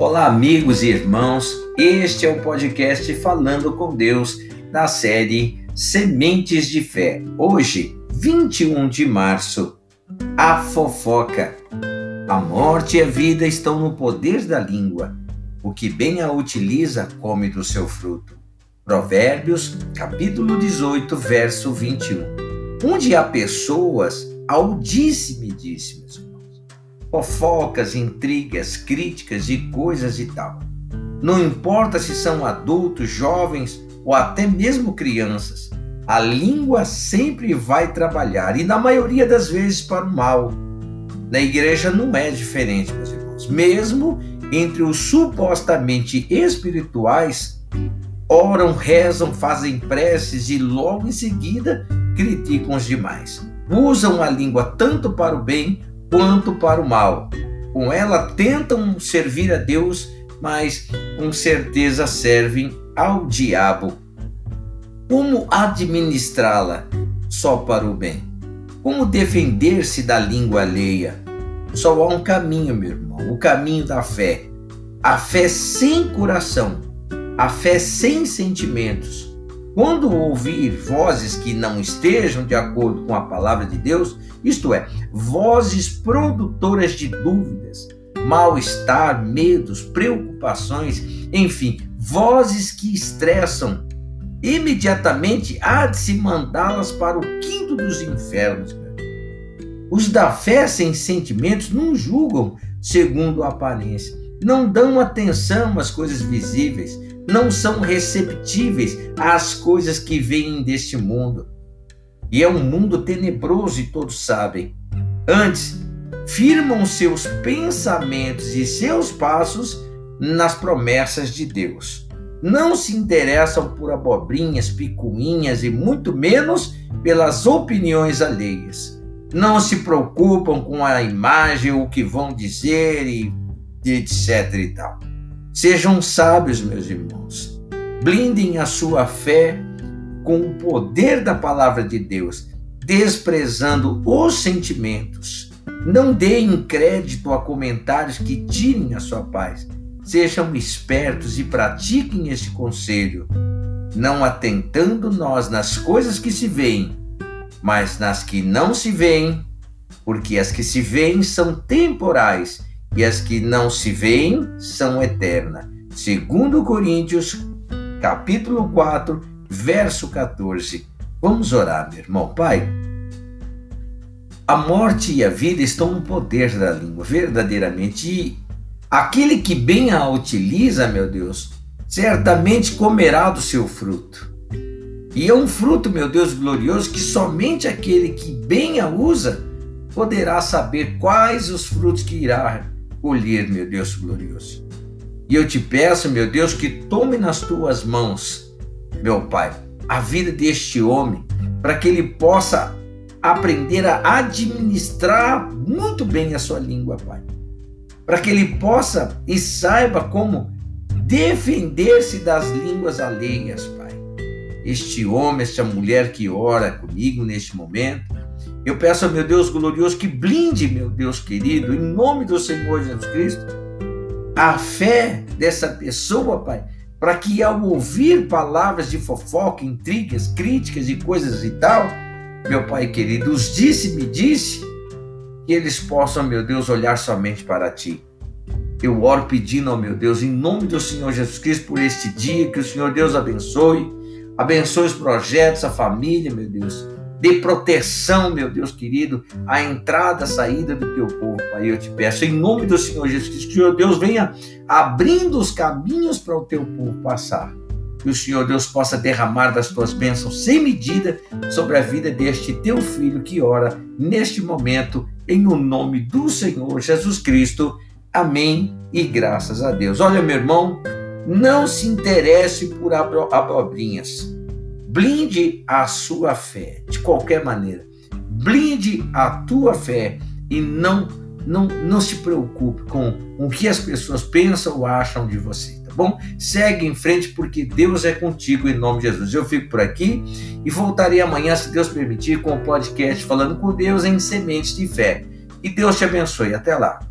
Olá, amigos e irmãos. Este é o podcast Falando com Deus da série Sementes de Fé. Hoje, 21 de março, a fofoca. A morte e a vida estão no poder da língua. O que bem a utiliza, come do seu fruto. Provérbios, capítulo 18, verso 21. Onde há pessoas, irmãos fofocas, intrigas, críticas de coisas e tal. Não importa se são adultos, jovens ou até mesmo crianças, a língua sempre vai trabalhar e na maioria das vezes para o mal. Na igreja não é diferente, meus irmãos. Mesmo entre os supostamente espirituais, oram, rezam, fazem preces e logo em seguida criticam os demais. Usam a língua tanto para o bem quanto para o mal. Com ela tentam servir a Deus, mas com certeza servem ao diabo. Como administrá-la só para o bem? Como defender-se da língua alheia? Só há um caminho, meu irmão, o caminho da fé. A fé sem coração, a fé sem sentimentos, quando ouvir vozes que não estejam de acordo com a palavra de Deus, isto é, vozes produtoras de dúvidas, mal-estar, medos, preocupações, enfim, vozes que estressam, imediatamente há de se mandá-las para o quinto dos infernos. Os da fé sem sentimentos não julgam segundo a aparência, não dão atenção às coisas visíveis, não são receptíveis às coisas que vêm deste mundo. E é um mundo tenebroso e todos sabem. Antes, firmam seus pensamentos e seus passos nas promessas de Deus. Não se interessam por abobrinhas, picuinhas e muito menos pelas opiniões alheias. Não se preocupam com a imagem, o que vão dizer e etc e tal. Sejam sábios, meus irmãos. Blindem a sua fé com o poder da palavra de Deus, desprezando os sentimentos. Não deem crédito a comentários que tirem a sua paz. Sejam espertos e pratiquem este conselho, não atentando nós nas coisas que se veem, mas nas que não se veem, porque as que se veem são temporais e as que não se veem são eternas. Segundo Coríntios, capítulo 4, verso 14. Vamos orar, meu irmão. Pai, a morte e a vida estão no poder da língua, verdadeiramente. E aquele que bem a utiliza, meu Deus, certamente comerá do seu fruto. E é um fruto, meu Deus glorioso, que somente aquele que bem a usa poderá saber quais os frutos que irá colher, meu Deus glorioso. E eu te peço, meu Deus, que tome nas tuas mãos, meu Pai, a vida deste homem, para que ele possa aprender a administrar muito bem a sua língua, Pai. Para que ele possa e saiba como defender-se das línguas alheias, Pai. Este homem, esta mulher que ora comigo neste momento, eu peço meu Deus glorioso que blinde, meu Deus querido, em nome do Senhor Jesus Cristo, a fé dessa pessoa, Pai, para que ao ouvir palavras de fofoca, intrigas, críticas e coisas e tal, meu Pai querido, os disse-me disse, que eles possam, meu Deus, olhar somente para Ti. Eu oro pedindo ao meu Deus, em nome do Senhor Jesus Cristo, por este dia, que o Senhor Deus abençoe, abençoe os projetos, a família, meu Deus Dê proteção, meu Deus querido, à entrada, à saída do teu povo, Pai. Eu te peço, em nome do Senhor Jesus Cristo, que o Senhor Deus venha abrindo os caminhos para o teu povo passar. Que o Senhor Deus possa derramar das tuas bênçãos sem medida sobre a vida deste teu filho que ora neste momento, em o nome do Senhor Jesus Cristo. Amém e graças a Deus. Olha, meu irmão, não se interesse por abobrinhas Blinde a sua fé, de qualquer maneira. Blinde a tua fé e não não, não se preocupe com o que as pessoas pensam ou acham de você, tá bom? Segue em frente porque Deus é contigo em nome de Jesus. Eu fico por aqui e voltarei amanhã, se Deus permitir, com o podcast Falando com Deus em Sementes de Fé. E Deus te abençoe. Até lá.